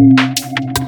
Música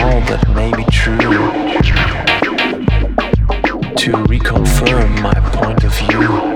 all that may be true. To reconfirm my point of view.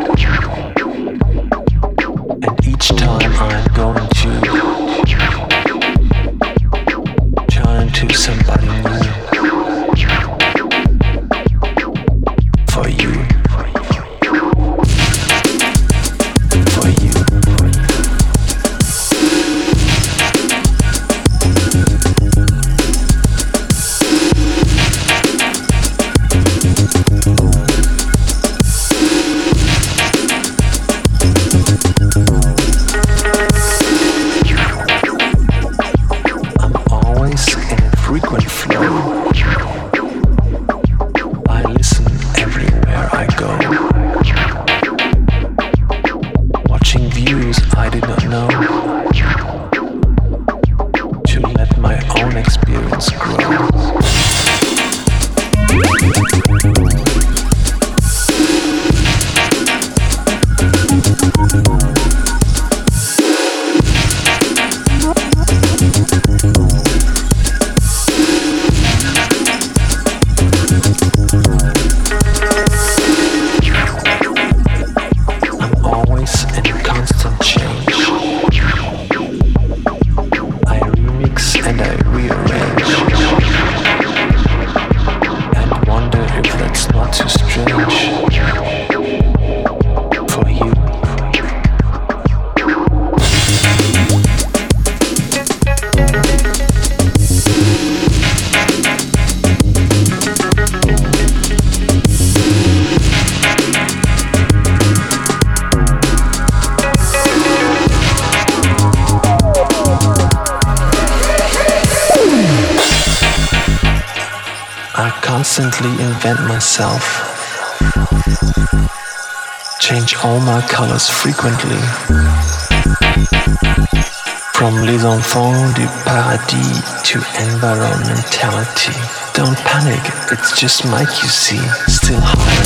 All my colors frequently. From les enfants du paradis to environmentality. Don't panic, it's just Mike you see. Still high